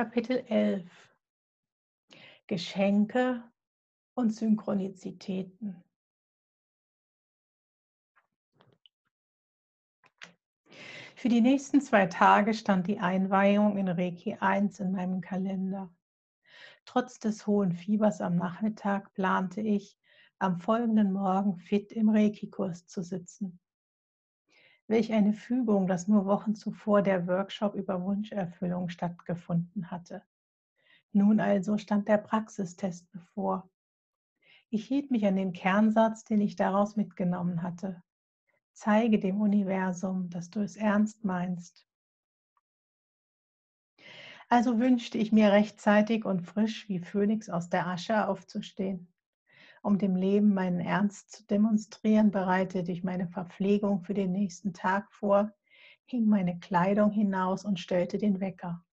Kapitel 11 Geschenke und Synchronizitäten. Für die nächsten zwei Tage stand die Einweihung in Reiki 1 in meinem Kalender. Trotz des hohen Fiebers am Nachmittag plante ich, am folgenden Morgen fit im Reiki-Kurs zu sitzen. Welch eine Fügung, dass nur Wochen zuvor der Workshop über Wunscherfüllung stattgefunden hatte. Nun also stand der Praxistest bevor. Ich hielt mich an den Kernsatz, den ich daraus mitgenommen hatte. Zeige dem Universum, dass du es ernst meinst. Also wünschte ich mir rechtzeitig und frisch wie Phönix aus der Asche aufzustehen. Um dem Leben meinen Ernst zu demonstrieren, bereitete ich meine Verpflegung für den nächsten Tag vor, hing meine Kleidung hinaus und stellte den Wecker.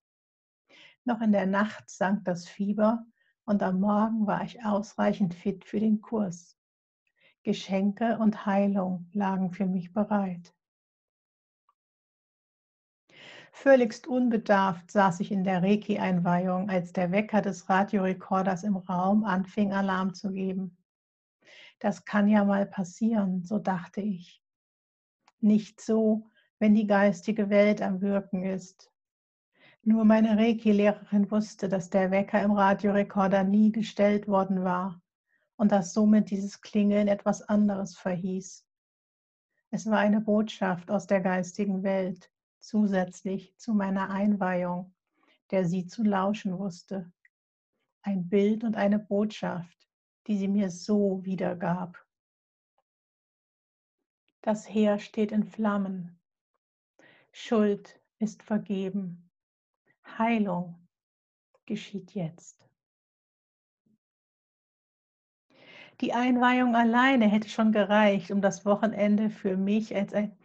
Noch in der Nacht sank das Fieber und am Morgen war ich ausreichend fit für den Kurs. Geschenke und Heilung lagen für mich bereit. Völligst unbedarft saß ich in der Reiki-Einweihung, als der Wecker des Radiorekorders im Raum anfing, Alarm zu geben. Das kann ja mal passieren, so dachte ich. Nicht so, wenn die geistige Welt am Wirken ist. Nur meine Reiki-Lehrerin wusste, dass der Wecker im Radiorekorder nie gestellt worden war und dass somit dieses Klingeln etwas anderes verhieß. Es war eine Botschaft aus der geistigen Welt, zusätzlich zu meiner Einweihung, der sie zu lauschen wusste. Ein Bild und eine Botschaft, die sie mir so wiedergab. Das Heer steht in Flammen. Schuld ist vergeben. Heilung geschieht jetzt. Die Einweihung alleine hätte schon gereicht, um das Wochenende für mich als, ein,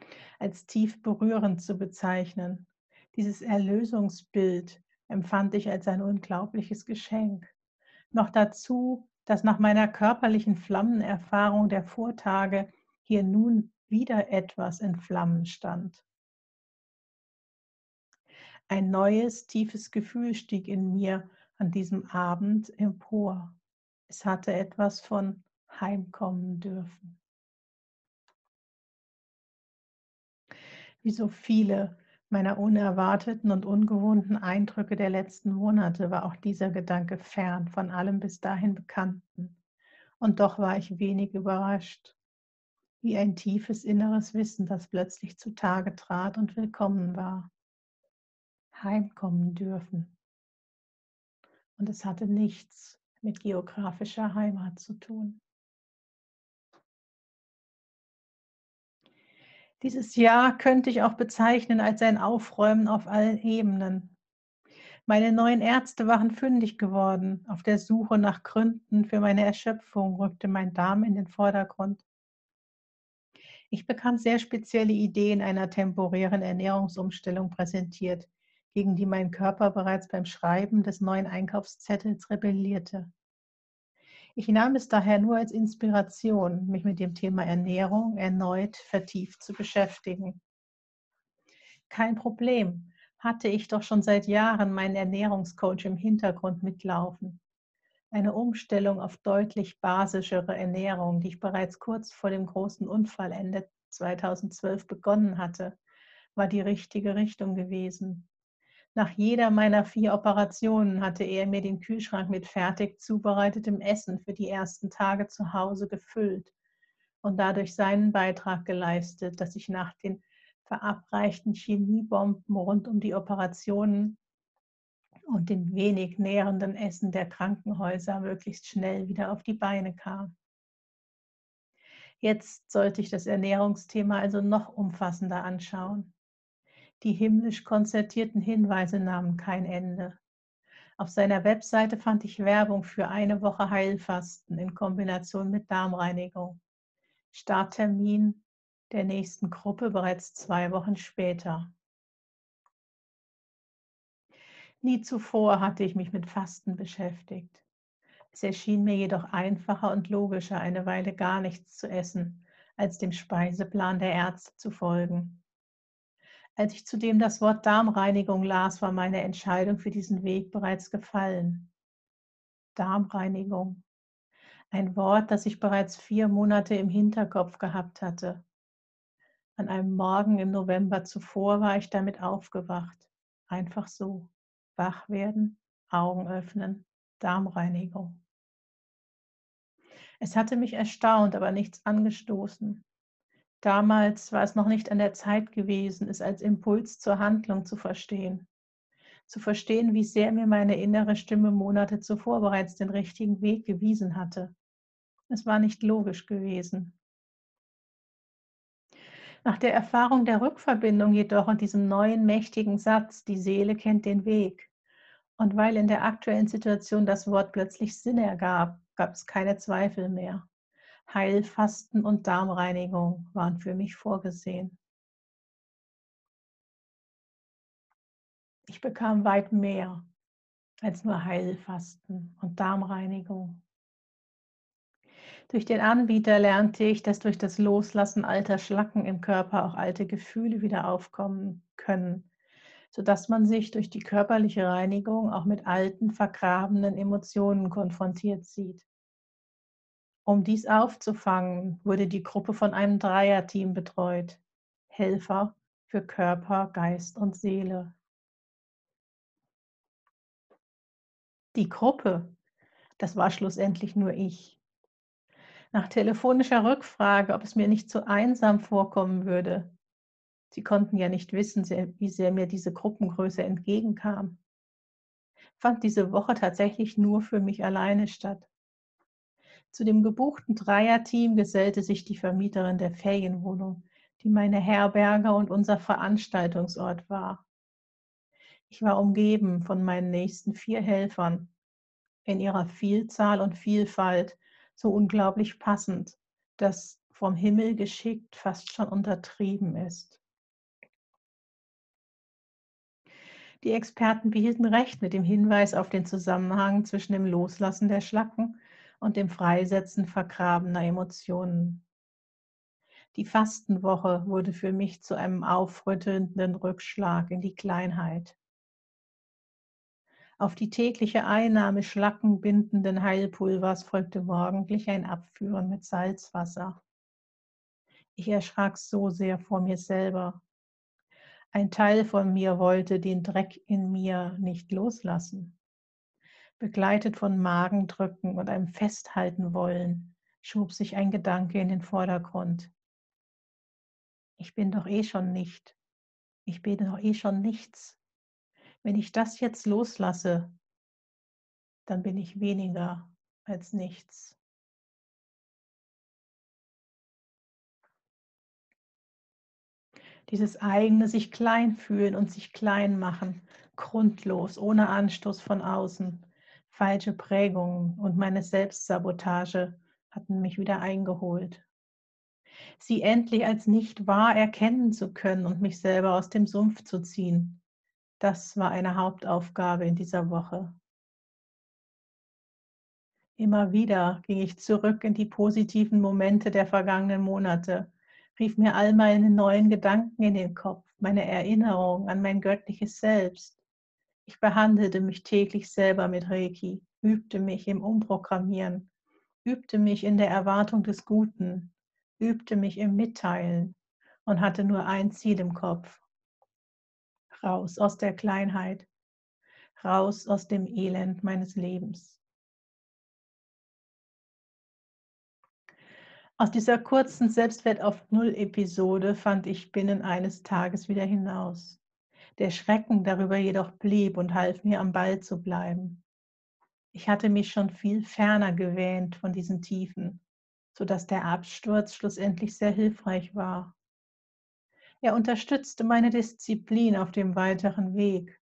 als tief berührend zu bezeichnen. Dieses Erlösungsbild empfand ich als ein unglaubliches Geschenk. Noch dazu, dass nach meiner körperlichen Flammenerfahrung der Vortage hier nun wieder etwas in Flammen stand. Ein neues, tiefes Gefühl stieg in mir an diesem Abend empor. Es hatte etwas von heimkommen dürfen. Wie so viele meiner unerwarteten und ungewohnten Eindrücke der letzten Monate war auch dieser Gedanke fern von allem bis dahin Bekannten. Und doch war ich wenig überrascht, wie ein tiefes inneres Wissen, das plötzlich zutage trat und willkommen war. Heimkommen dürfen. Und es hatte nichts mit geografischer Heimat zu tun. Dieses Jahr könnte ich auch bezeichnen als ein Aufräumen auf allen Ebenen. Meine neuen Ärzte waren fündig geworden. Auf der Suche nach Gründen für meine Erschöpfung rückte mein Darm in den Vordergrund. Ich bekam sehr spezielle Ideen einer temporären Ernährungsumstellung präsentiert, gegen die mein Körper bereits beim Schreiben des neuen Einkaufszettels rebellierte. Ich nahm es daher nur als Inspiration, mich mit dem Thema Ernährung erneut vertieft zu beschäftigen. Kein Problem, hatte ich doch schon seit Jahren meinen Ernährungscoach im Hintergrund mitlaufen. Eine Umstellung auf deutlich basischere Ernährung, die ich bereits kurz vor dem großen Unfall Ende 2012 begonnen hatte, war die richtige Richtung gewesen. Nach jeder meiner vier Operationen hatte er mir den Kühlschrank mit fertig zubereitetem Essen für die ersten Tage zu Hause gefüllt und dadurch seinen Beitrag geleistet, dass ich nach den verabreichten Chemiebomben rund um die Operationen und dem wenig nährenden Essen der Krankenhäuser möglichst schnell wieder auf die Beine kam. Jetzt sollte ich das Ernährungsthema also noch umfassender anschauen. Die himmlisch konzertierten Hinweise nahmen kein Ende. Auf seiner Webseite fand ich Werbung für eine Woche Heilfasten in Kombination mit Darmreinigung. Starttermin der nächsten Gruppe bereits zwei Wochen später. Nie zuvor hatte ich mich mit Fasten beschäftigt. Es erschien mir jedoch einfacher und logischer, eine Weile gar nichts zu essen, als dem Speiseplan der Ärzte zu folgen. Als ich zudem das Wort Darmreinigung las, war meine Entscheidung für diesen Weg bereits gefallen. Darmreinigung. Ein Wort, das ich bereits vier Monate im Hinterkopf gehabt hatte. An einem Morgen im November zuvor war ich damit aufgewacht. Einfach so. Wach werden, Augen öffnen, Darmreinigung. Es hatte mich erstaunt, aber nichts angestoßen. Damals war es noch nicht an der Zeit gewesen, es als Impuls zur Handlung zu verstehen. Zu verstehen, wie sehr mir meine innere Stimme Monate zuvor bereits den richtigen Weg gewiesen hatte. Es war nicht logisch gewesen. Nach der Erfahrung der Rückverbindung jedoch und diesem neuen mächtigen Satz, die Seele kennt den Weg, und weil in der aktuellen Situation das Wort plötzlich Sinn ergab, gab es keine Zweifel mehr. Heilfasten und Darmreinigung waren für mich vorgesehen. Ich bekam weit mehr als nur Heilfasten und Darmreinigung. Durch den Anbieter lernte ich, dass durch das Loslassen alter Schlacken im Körper auch alte Gefühle wieder aufkommen können, sodass man sich durch die körperliche Reinigung auch mit alten, vergrabenen Emotionen konfrontiert sieht. Um dies aufzufangen, wurde die Gruppe von einem Dreierteam betreut. Helfer für Körper, Geist und Seele. Die Gruppe, das war schlussendlich nur ich. Nach telefonischer Rückfrage, ob es mir nicht zu einsam vorkommen würde. Sie konnten ja nicht wissen, wie sehr mir diese Gruppengröße entgegenkam. Fand diese Woche tatsächlich nur für mich alleine statt. Zu dem gebuchten Dreierteam gesellte sich die Vermieterin der Ferienwohnung, die meine Herberge und unser Veranstaltungsort war. Ich war umgeben von meinen nächsten vier Helfern, in ihrer Vielzahl und Vielfalt so unglaublich passend, dass vom Himmel geschickt fast schon untertrieben ist. Die Experten behielten recht mit dem Hinweis auf den Zusammenhang zwischen dem Loslassen der Schlacken und dem Freisetzen vergrabener Emotionen. Die Fastenwoche wurde für mich zu einem aufrüttelnden Rückschlag in die Kleinheit. Auf die tägliche Einnahme schlackenbindenden Heilpulvers folgte morgendlich ein Abführen mit Salzwasser. Ich erschrak so sehr vor mir selber. Ein Teil von mir wollte den Dreck in mir nicht loslassen. Begleitet von Magendrücken und einem Festhalten wollen, schob sich ein Gedanke in den Vordergrund. Ich bin doch eh schon nicht. Ich bin doch eh schon nichts. Wenn ich das jetzt loslasse, dann bin ich weniger als nichts. Dieses eigene sich klein fühlen und sich klein machen, grundlos, ohne Anstoß von außen, falsche Prägungen und meine Selbstsabotage hatten mich wieder eingeholt. Sie endlich als nicht wahr erkennen zu können und mich selber aus dem Sumpf zu ziehen, das war eine Hauptaufgabe in dieser Woche. Immer wieder ging ich zurück in die positiven Momente der vergangenen Monate, rief mir all meine neuen Gedanken in den Kopf, meine Erinnerung an mein göttliches Selbst, ich behandelte mich täglich selber mit Reiki, übte mich im Umprogrammieren, übte mich in der Erwartung des Guten, übte mich im Mitteilen und hatte nur ein Ziel im Kopf. Raus aus der Kleinheit, raus aus dem Elend meines Lebens. Aus dieser kurzen Selbstwert auf Null Episode fand ich binnen eines Tages wieder hinaus. Der Schrecken darüber jedoch blieb und half mir, am Ball zu bleiben. Ich hatte mich schon viel ferner gewähnt von diesen Tiefen, sodass der Absturz schlussendlich sehr hilfreich war. Er unterstützte meine Disziplin auf dem weiteren Weg.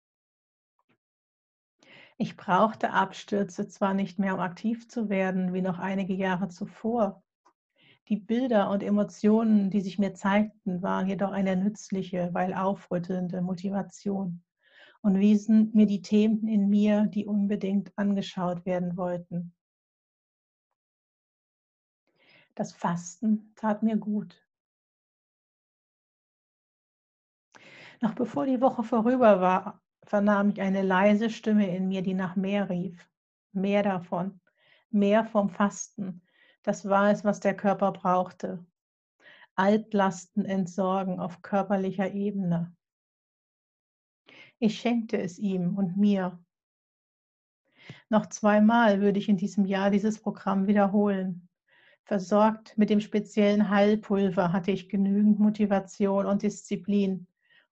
Ich brauchte Abstürze zwar nicht mehr, um aktiv zu werden, wie noch einige Jahre zuvor, die Bilder und Emotionen, die sich mir zeigten, waren jedoch eine nützliche, weil aufrüttelnde Motivation und wiesen mir die Themen in mir, die unbedingt angeschaut werden wollten. Das Fasten tat mir gut. Noch bevor die Woche vorüber war, vernahm ich eine leise Stimme in mir, die nach mehr rief. Mehr davon, mehr vom Fasten. Das war es, was der Körper brauchte. Altlasten entsorgen auf körperlicher Ebene. Ich schenkte es ihm und mir. Noch zweimal würde ich in diesem Jahr dieses Programm wiederholen. Versorgt mit dem speziellen Heilpulver hatte ich genügend Motivation und Disziplin,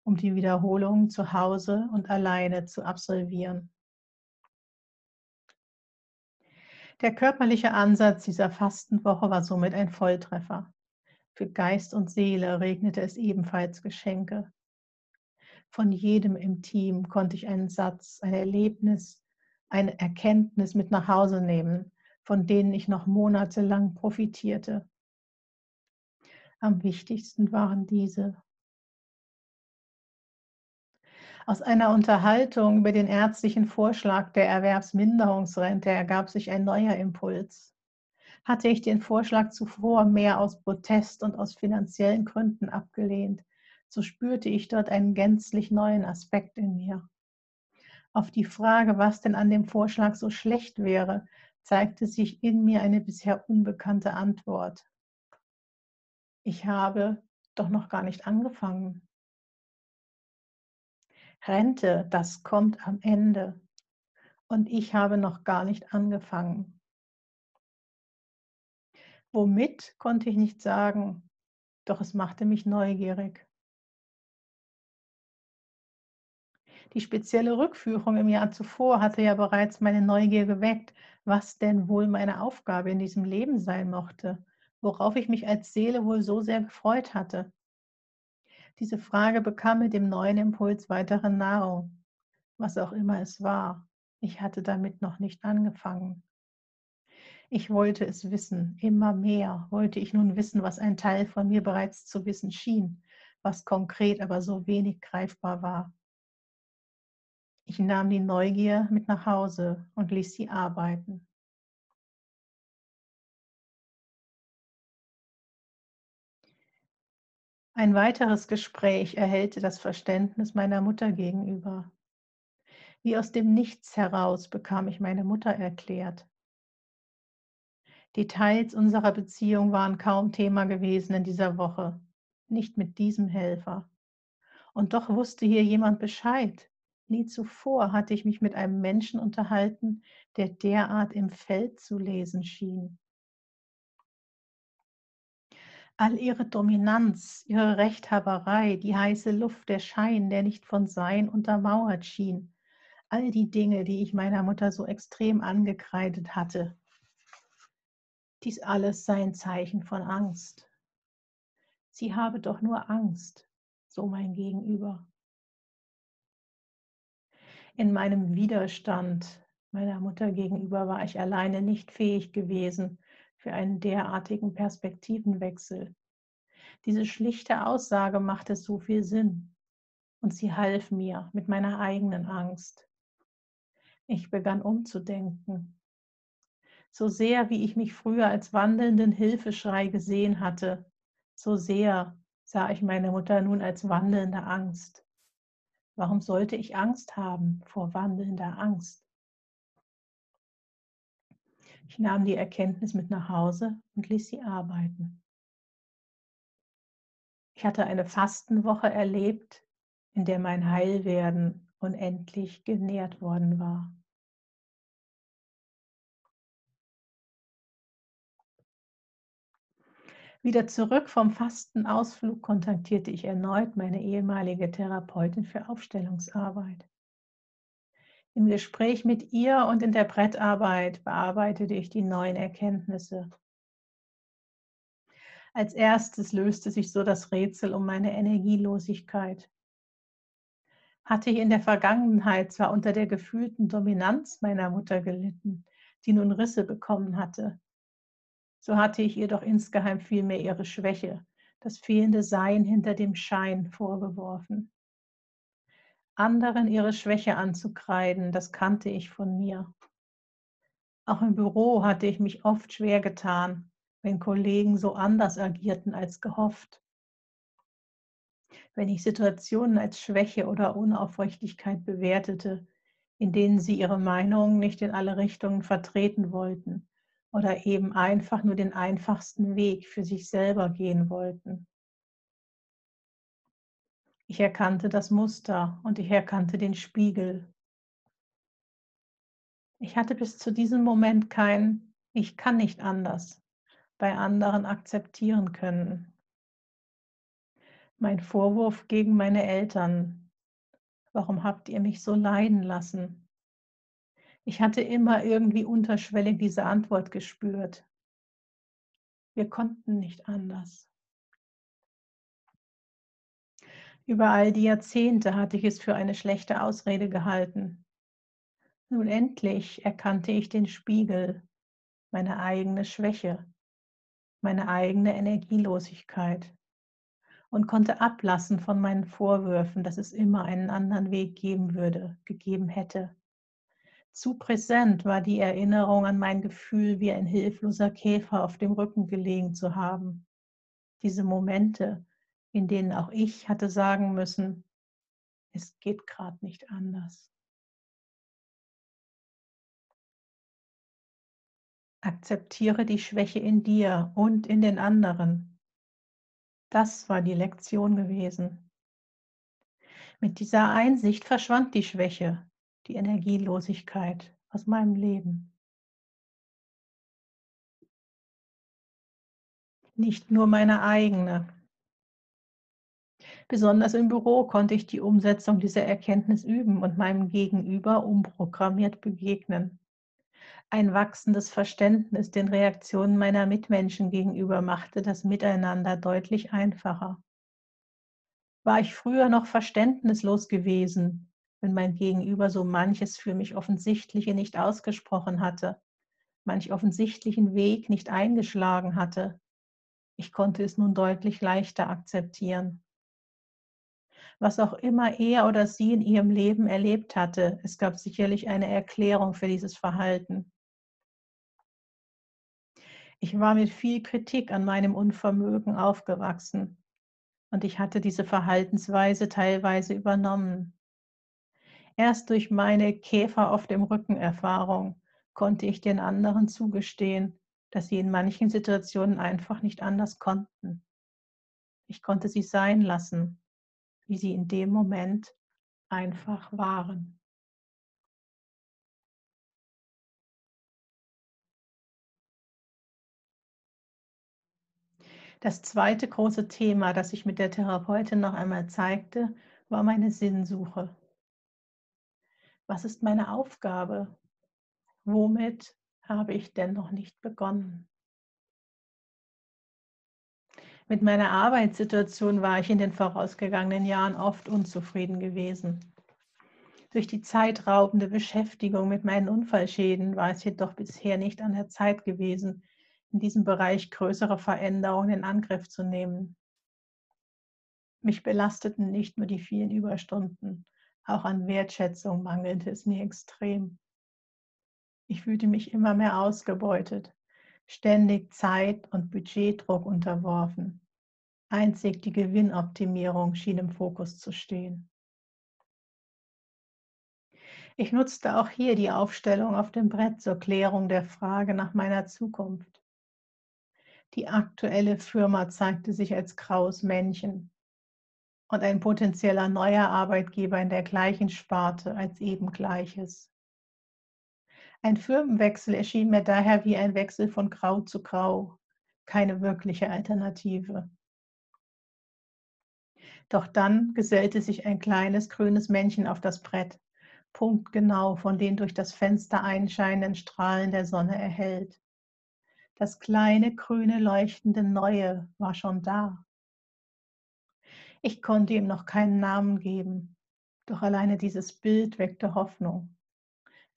um die Wiederholungen zu Hause und alleine zu absolvieren. Der körperliche Ansatz dieser Fastenwoche war somit ein Volltreffer. Für Geist und Seele regnete es ebenfalls Geschenke. Von jedem im Team konnte ich einen Satz, ein Erlebnis, eine Erkenntnis mit nach Hause nehmen, von denen ich noch monatelang profitierte. Am wichtigsten waren diese. Aus einer Unterhaltung über den ärztlichen Vorschlag der Erwerbsminderungsrente ergab sich ein neuer Impuls. Hatte ich den Vorschlag zuvor mehr aus Protest und aus finanziellen Gründen abgelehnt, so spürte ich dort einen gänzlich neuen Aspekt in mir. Auf die Frage, was denn an dem Vorschlag so schlecht wäre, zeigte sich in mir eine bisher unbekannte Antwort. Ich habe doch noch gar nicht angefangen. Rente, das kommt am Ende. Und ich habe noch gar nicht angefangen. Womit konnte ich nicht sagen, doch es machte mich neugierig. Die spezielle Rückführung im Jahr zuvor hatte ja bereits meine Neugier geweckt, was denn wohl meine Aufgabe in diesem Leben sein mochte, worauf ich mich als Seele wohl so sehr gefreut hatte. Diese Frage bekam mit dem neuen Impuls weitere Nahrung, was auch immer es war. Ich hatte damit noch nicht angefangen. Ich wollte es wissen, immer mehr wollte ich nun wissen, was ein Teil von mir bereits zu wissen schien, was konkret aber so wenig greifbar war. Ich nahm die Neugier mit nach Hause und ließ sie arbeiten. Ein weiteres Gespräch erhellte das Verständnis meiner Mutter gegenüber. Wie aus dem Nichts heraus bekam ich meine Mutter erklärt. Details unserer Beziehung waren kaum Thema gewesen in dieser Woche, nicht mit diesem Helfer. Und doch wusste hier jemand Bescheid, Nie zuvor hatte ich mich mit einem Menschen unterhalten, der derart im Feld zu lesen schien. All ihre Dominanz, ihre Rechthaberei, die heiße Luft, der Schein, der nicht von Sein untermauert schien, all die Dinge, die ich meiner Mutter so extrem angekreidet hatte. Dies alles sei ein Zeichen von Angst. Sie habe doch nur Angst, so mein Gegenüber in meinem Widerstand meiner Mutter gegenüber war ich alleine nicht fähig gewesen für einen derartigen Perspektivenwechsel. Diese schlichte Aussage machte so viel Sinn und sie half mir mit meiner eigenen Angst. Ich begann umzudenken. So sehr, wie ich mich früher als wandelnden Hilfeschrei gesehen hatte, so sehr sah ich meine Mutter nun als wandelnde Angst. Warum sollte ich Angst haben vor wandelnder Angst? Ich nahm die Erkenntnis mit nach Hause und ließ sie arbeiten. Ich hatte eine Fastenwoche erlebt, in der mein Heilwerden unendlich genährt worden war. Wieder zurück vom Fastenausflug kontaktierte ich erneut meine ehemalige Therapeutin für Aufstellungsarbeit. Im Gespräch mit ihr und in der Brettarbeit bearbeitete ich die neuen Erkenntnisse. Als erstes löste sich so das Rätsel um meine Energielosigkeit. Hatte ich in der Vergangenheit zwar unter der gefühlten Dominanz meiner Mutter gelitten, die nun Risse bekommen hatte, so hatte ich ihr doch insgeheim vielmehr ihre Schwäche, das fehlende Sein hinter dem Schein vorgeworfen. Anderen ihre Schwäche anzukreiden, das kannte ich von mir. Auch im Büro hatte ich mich oft schwer getan, wenn Kollegen so anders agierten als gehofft. wenn ich Situationen als Schwäche oder Unaufrichtigkeit bewertete, in denen sie ihre Meinungen nicht in alle Richtungen vertreten wollten oder eben einfach nur den einfachsten Weg für sich selber gehen wollten. Ich erkannte das Muster und ich erkannte den Spiegel. Ich hatte bis zu diesem Moment kein Ich kann nicht anders bei anderen akzeptieren können. Mein Vorwurf gegen meine Eltern. Warum habt ihr mich so leiden lassen? Ich hatte immer irgendwie unterschwellig diese Antwort gespürt. Wir konnten nicht anders. Über all die Jahrzehnte hatte ich es für eine schlechte Ausrede gehalten. Nun endlich erkannte ich den Spiegel, meine eigene Schwäche, meine eigene Energielosigkeit und konnte ablassen von meinen Vorwürfen, dass es immer einen anderen Weg geben würde, gegeben hätte. Zu präsent war die Erinnerung an mein Gefühl, wie ein hilfloser Käfer auf dem Rücken gelegen zu haben. Diese Momente, in denen auch ich hatte sagen müssen, es geht gerade nicht anders. Akzeptiere die Schwäche in dir und in den anderen. Das war die Lektion gewesen. Mit dieser Einsicht verschwand die Schwäche, die Energielosigkeit aus meinem Leben. Nicht nur meine eigene. Besonders im Büro konnte ich die Umsetzung dieser Erkenntnis üben und meinem Gegenüber umprogrammiert begegnen. Ein wachsendes Verständnis den Reaktionen meiner Mitmenschen gegenüber machte das Miteinander deutlich einfacher. War ich früher noch verständnislos gewesen, wenn mein Gegenüber so manches für mich Offensichtliche nicht ausgesprochen hatte, manch offensichtlichen Weg nicht eingeschlagen hatte. Ich konnte es nun deutlich leichter akzeptieren. Was auch immer er oder sie in ihrem Leben erlebt hatte, es gab sicherlich eine Erklärung für dieses Verhalten. Ich war mit viel Kritik an meinem Unvermögen aufgewachsen und ich hatte diese Verhaltensweise teilweise übernommen. Erst durch meine Käfer auf dem Rücken Erfahrung konnte ich den anderen zugestehen, dass sie in manchen Situationen einfach nicht anders konnten. Ich konnte sie sein lassen, wie sie in dem Moment einfach waren. Das zweite große Thema, das sich mit der Therapeutin noch einmal zeigte, war meine Sinnsuche. Was ist meine Aufgabe? Womit habe ich denn noch nicht begonnen? Mit meiner Arbeitssituation war ich in den vorausgegangenen Jahren oft unzufrieden gewesen. Durch die zeitraubende Beschäftigung mit meinen Unfallschäden war es jedoch bisher nicht an der Zeit gewesen, in diesem Bereich größere Veränderungen in Angriff zu nehmen. Mich belasteten nicht nur die vielen Überstunden, auch an Wertschätzung mangelte es mir extrem. Ich fühlte mich immer mehr ausgebeutet, ständig Zeit- und Budgetdruck unterworfen. Einzig die Gewinnoptimierung schien im Fokus zu stehen. Ich nutzte auch hier die Aufstellung auf dem Brett zur Klärung der Frage nach meiner Zukunft. Die aktuelle Firma zeigte sich als graues Männchen und ein potenzieller neuer Arbeitgeber in der gleichen Sparte als eben gleiches. Ein Firmenwechsel erschien mir daher wie ein Wechsel von Grau zu Grau, keine wirkliche Alternative. Doch dann gesellte sich ein kleines grünes Männchen auf das Brett, punktgenau von den durch das Fenster einscheinenden Strahlen der Sonne erhellt. Das kleine, grüne, leuchtende Neue war schon da. Ich konnte ihm noch keinen Namen geben, doch alleine dieses Bild weckte Hoffnung.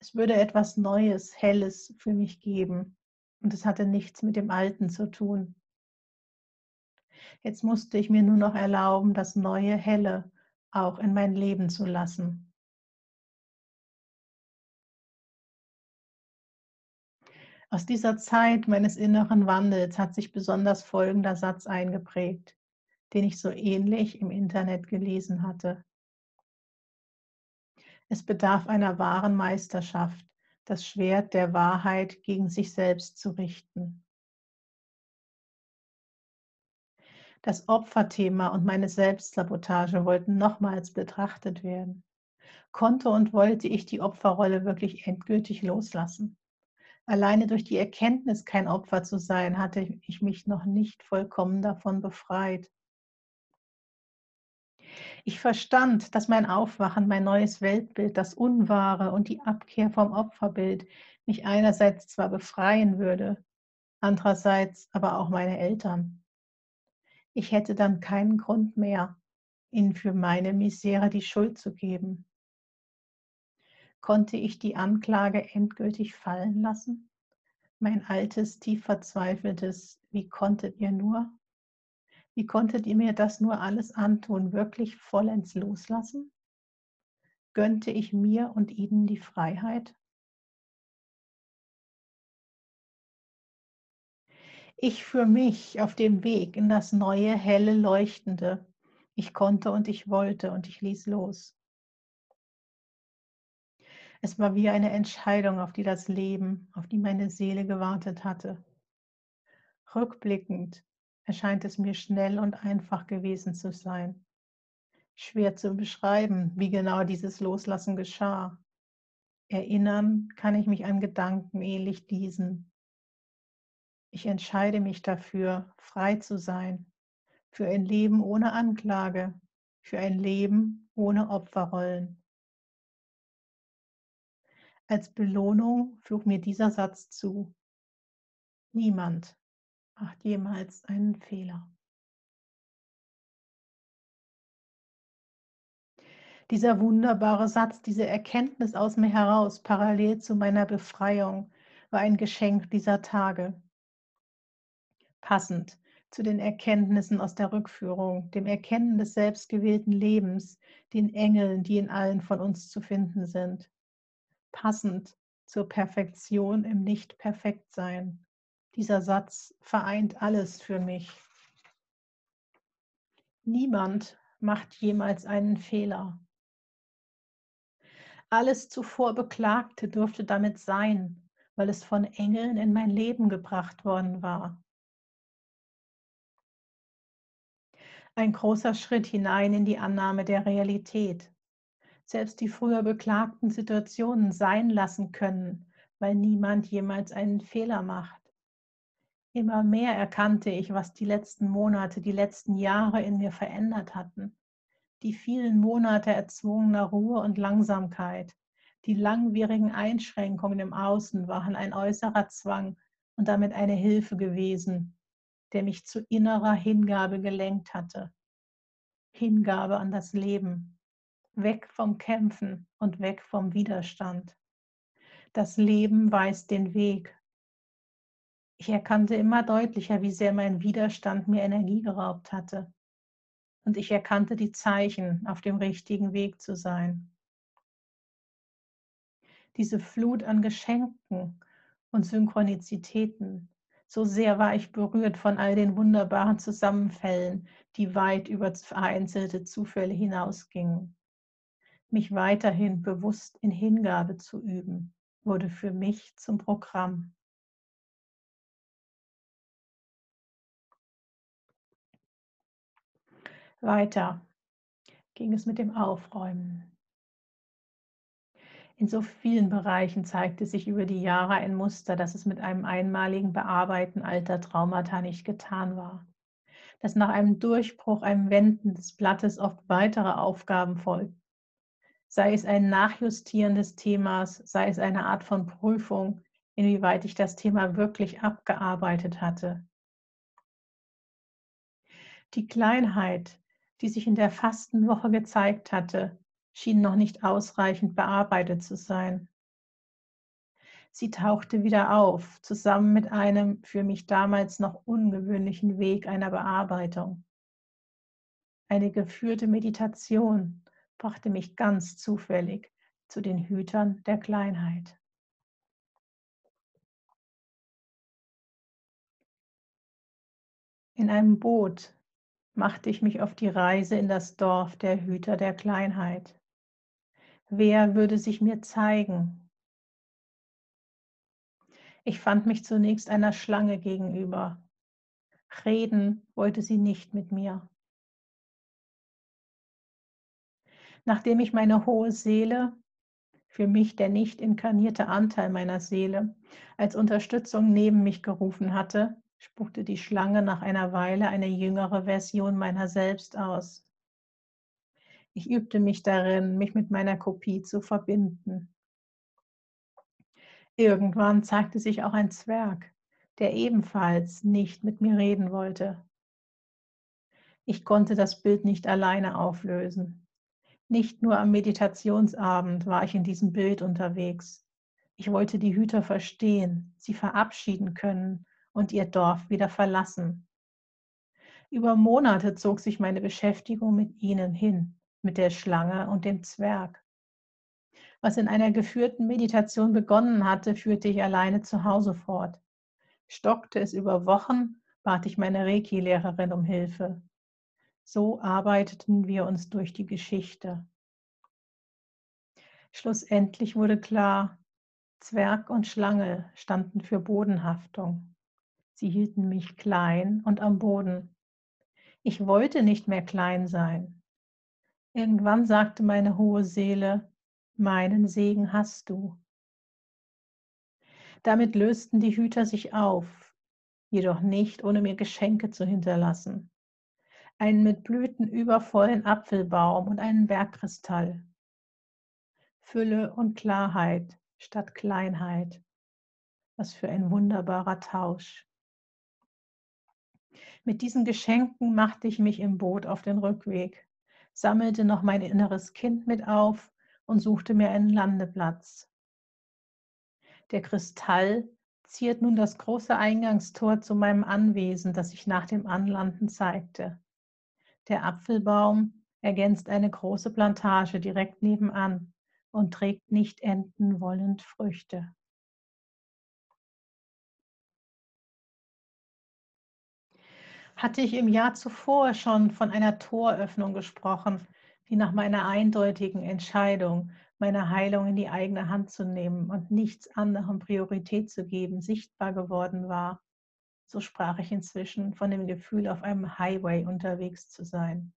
Es würde etwas Neues, Helles für mich geben und es hatte nichts mit dem Alten zu tun. Jetzt musste ich mir nur noch erlauben, das neue, Helle auch in mein Leben zu lassen. Aus dieser Zeit meines inneren Wandels hat sich besonders folgender Satz eingeprägt. den ich so ähnlich im Internet gelesen hatte. Es bedarf einer wahren Meisterschaft, das Schwert der Wahrheit gegen sich selbst zu richten. Das Opferthema und meine Selbstsabotage wollten nochmals betrachtet werden. Konnte und wollte ich die Opferrolle wirklich endgültig loslassen? Alleine durch die Erkenntnis, kein Opfer zu sein, hatte ich mich noch nicht vollkommen davon befreit. Ich verstand, dass mein Aufwachen, mein neues Weltbild, das Unwahre und die Abkehr vom Opferbild mich einerseits zwar befreien würde, andererseits aber auch meine Eltern. Ich hätte dann keinen Grund mehr, ihnen für meine Misere die Schuld zu geben. Konnte ich die Anklage endgültig fallen lassen? Mein altes, tief verzweifeltes, wie konntet ihr nur? Wie konntet ihr mir das nur alles antun, wirklich vollends loslassen? Gönnte ich mir und ihnen die Freiheit? Ich für mich auf dem Weg in das neue, helle, leuchtende. Ich konnte und ich wollte und ich ließ los. Es war wie eine Entscheidung, auf die das Leben, auf die meine Seele gewartet hatte. Rückblickend erscheint es mir schnell und einfach gewesen zu sein. Schwer zu beschreiben, wie genau dieses Loslassen geschah. Erinnern kann ich mich an Gedanken ähnlich diesen. Ich entscheide mich dafür, frei zu sein, für ein Leben ohne Anklage, für ein Leben ohne Opferrollen. Als Belohnung flog mir dieser Satz zu. Niemand macht jemals einen Fehler. Dieser wunderbare Satz, diese Erkenntnis aus mir heraus, parallel zu meiner Befreiung, war ein Geschenk dieser Tage passend zu den Erkenntnissen aus der Rückführung, dem Erkennen des selbstgewählten Lebens, den Engeln, die in allen von uns zu finden sind. Passend zur Perfektion im Nicht-Perfektsein. Dieser Satz vereint alles für mich. Niemand macht jemals einen Fehler. Alles zuvor Beklagte durfte damit sein, weil es von Engeln in mein Leben gebracht worden war. ein großer Schritt hinein in die Annahme der Realität. Selbst die früher beklagten Situationen sein lassen können, weil niemand jemals einen Fehler macht. Immer mehr erkannte ich, was die letzten Monate, die letzten Jahre in mir verändert hatten. Die vielen Monate erzwungener Ruhe und Langsamkeit, die langwierigen Einschränkungen im Außen waren ein äußerer Zwang und damit eine Hilfe gewesen, der mich zu innerer Hingabe gelenkt hatte. Hingabe an das Leben, weg vom Kämpfen und weg vom Widerstand. Das Leben weist den Weg. Ich erkannte immer deutlicher, wie sehr mein Widerstand mir Energie geraubt hatte. Und ich erkannte die Zeichen, auf dem richtigen Weg zu sein. Diese Flut an Geschenken und Synchronizitäten so sehr war ich berührt von all den wunderbaren Zusammenfällen, die weit über vereinzelte Zufälle hinausgingen. Mich weiterhin bewusst in Hingabe zu üben, wurde für mich zum Programm. Weiter ging es mit dem Aufräumen. In so vielen Bereichen zeigte sich über die Jahre ein Muster, dass es mit einem einmaligen Bearbeiten alter Traumata nicht getan war. Dass nach einem Durchbruch, einem Wenden des Blattes oft weitere Aufgaben folgten. Sei es ein Nachjustieren des Themas, sei es eine Art von Prüfung, inwieweit ich das Thema wirklich abgearbeitet hatte. Die Kleinheit, die sich in der Fastenwoche gezeigt hatte, schien noch nicht ausreichend bearbeitet zu sein. Sie tauchte wieder auf, zusammen mit einem für mich damals noch ungewöhnlichen Weg einer Bearbeitung. Eine geführte Meditation brachte mich ganz zufällig zu den Hütern der Kleinheit. In einem Boot machte ich mich auf die Reise in das Dorf der Hüter der Kleinheit. Wer würde sich mir zeigen? Ich fand mich zunächst einer Schlange gegenüber. Reden wollte sie nicht mit mir. Nachdem ich meine hohe Seele, für mich der nicht inkarnierte Anteil meiner Seele, als Unterstützung neben mich gerufen hatte, spuckte die Schlange nach einer Weile eine jüngere Version meiner selbst aus. Ich übte mich darin, mich mit meiner Kopie zu verbinden. Irgendwann zeigte sich auch ein Zwerg, der ebenfalls nicht mit mir reden wollte. Ich konnte das Bild nicht alleine auflösen. Nicht nur am Meditationsabend war ich in diesem Bild unterwegs. Ich wollte die Hüter verstehen, sie verabschieden können und ihr Dorf wieder verlassen. Über Monate zog sich meine Beschäftigung mit ihnen hin mit der Schlange und dem Zwerg. Was in einer geführten Meditation begonnen hatte, führte ich alleine zu Hause fort. Stockte es über Wochen, bat ich meine Reiki-Lehrerin um Hilfe. So arbeiteten wir uns durch die Geschichte. Schlussendlich wurde klar, Zwerg und Schlange standen für Bodenhaftung. Sie hielten mich klein und am Boden. Ich wollte nicht mehr klein sein. Irgendwann sagte meine hohe Seele, meinen Segen hast du. Damit lösten die Hüter sich auf, jedoch nicht, ohne mir Geschenke zu hinterlassen. Einen mit Blüten übervollen Apfelbaum und einen Bergkristall. Fülle und Klarheit statt Kleinheit. Was für ein wunderbarer Tausch. Mit diesen Geschenken machte ich mich im Boot auf den Rückweg sammelte noch mein inneres Kind mit auf und suchte mir einen Landeplatz. Der Kristall ziert nun das große Eingangstor zu meinem Anwesen, das sich nach dem Anlanden zeigte. Der Apfelbaum ergänzt eine große Plantage direkt nebenan und trägt nicht enden wollend Früchte. Hatte ich im Jahr zuvor schon von einer Toröffnung gesprochen, die nach meiner eindeutigen Entscheidung, meine Heilung in die eigene Hand zu nehmen und nichts anderem Priorität zu geben, sichtbar geworden war. So sprach ich inzwischen von dem Gefühl, auf einem Highway unterwegs zu sein.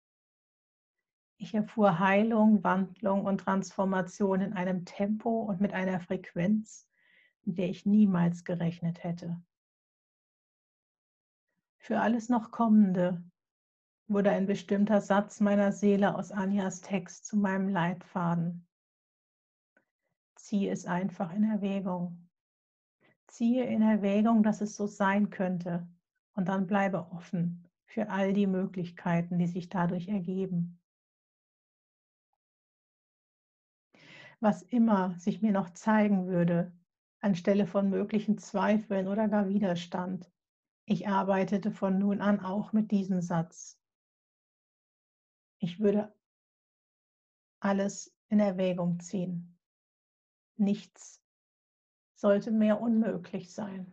Ich erfuhr Heilung, Wandlung und Transformation in einem Tempo und mit einer Frequenz, mit der ich niemals gerechnet hätte. Für alles noch Kommende wurde ein bestimmter Satz meiner Seele aus Anjas Text zu meinem Leitfaden. Ziehe es einfach in Erwägung. Ziehe in Erwägung, dass es so sein könnte und dann bleibe offen für all die Möglichkeiten, die sich dadurch ergeben. Was immer sich mir noch zeigen würde, anstelle von möglichen Zweifeln oder gar Widerstand, ich arbeitete von nun an auch mit diesem Satz. Ich würde alles in Erwägung ziehen. Nichts sollte mehr unmöglich sein.